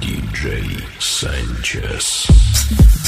DJ Sanchez.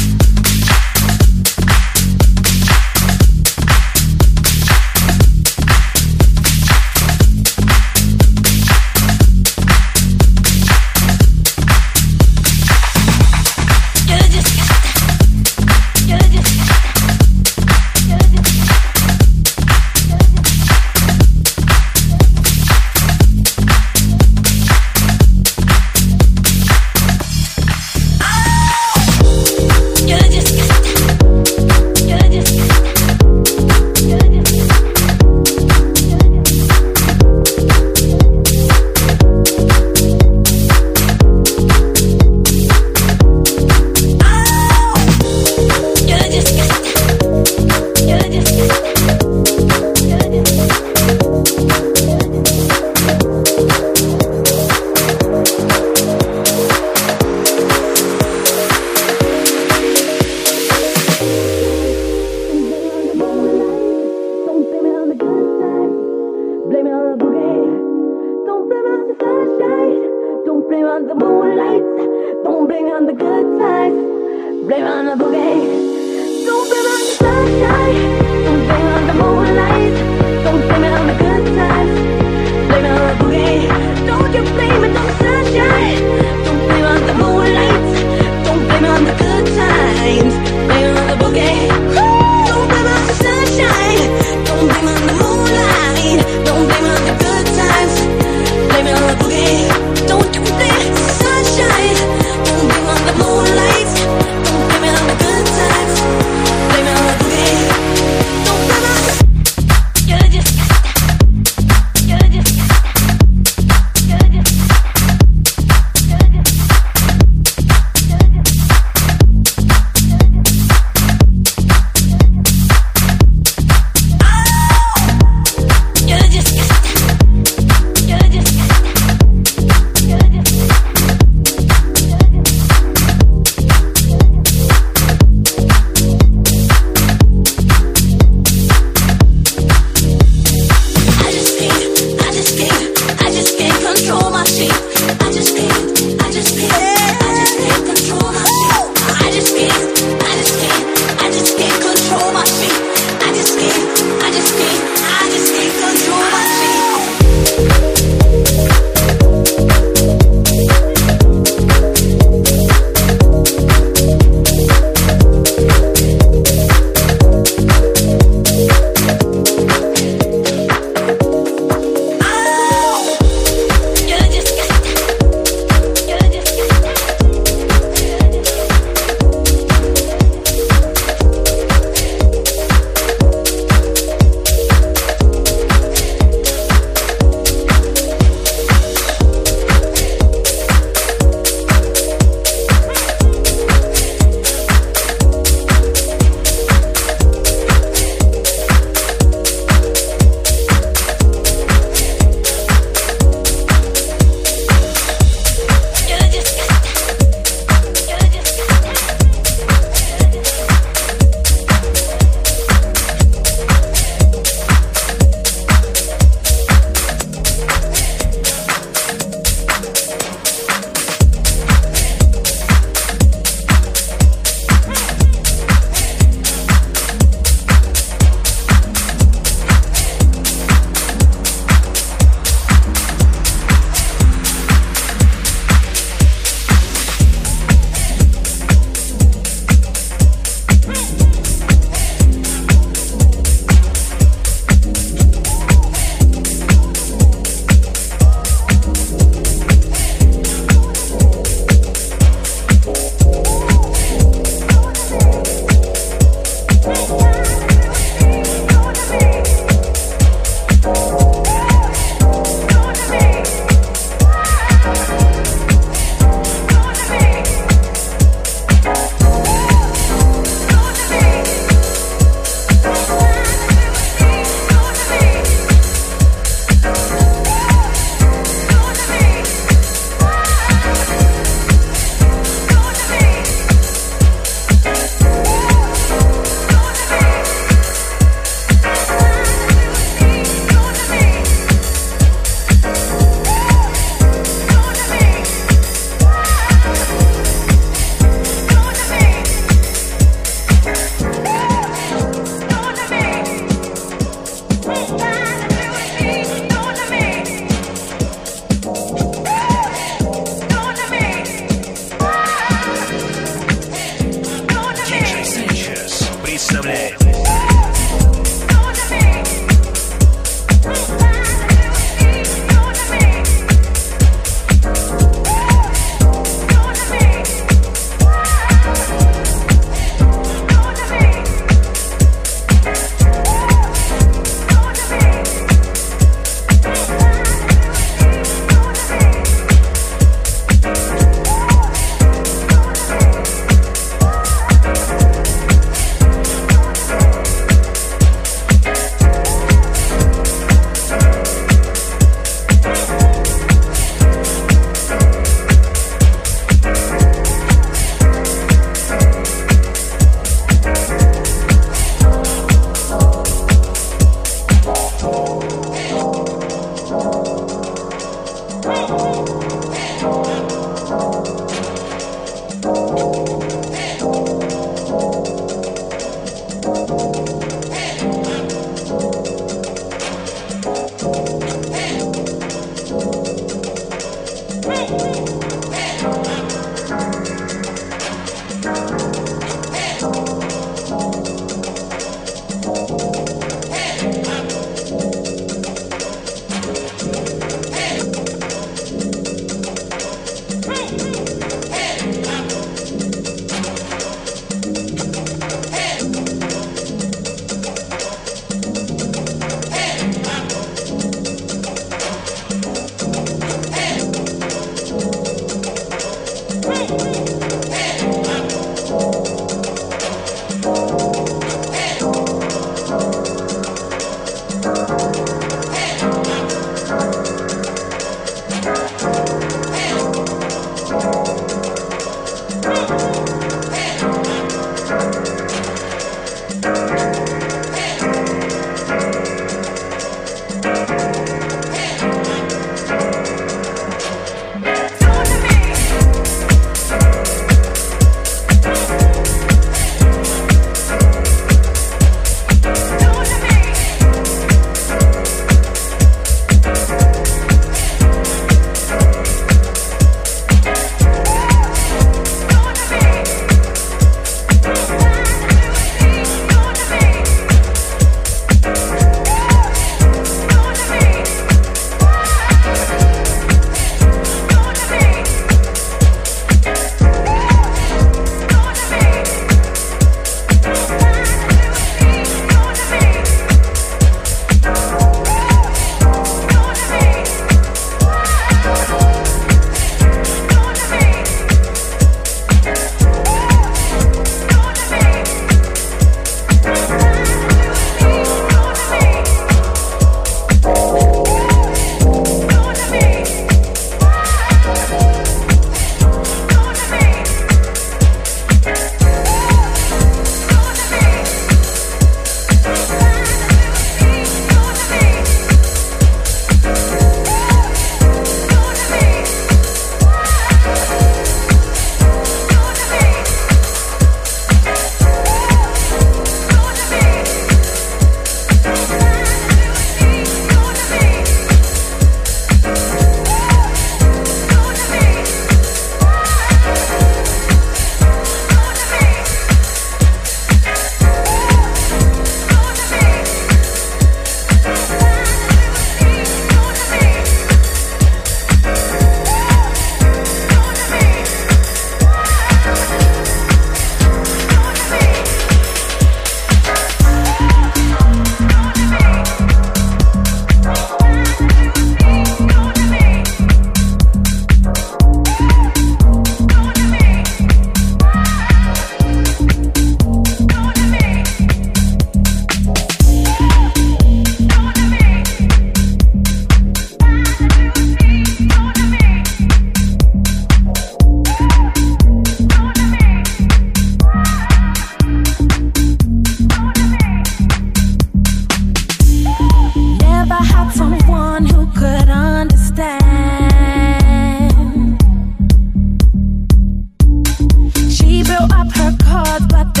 her card, but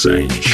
Sanji.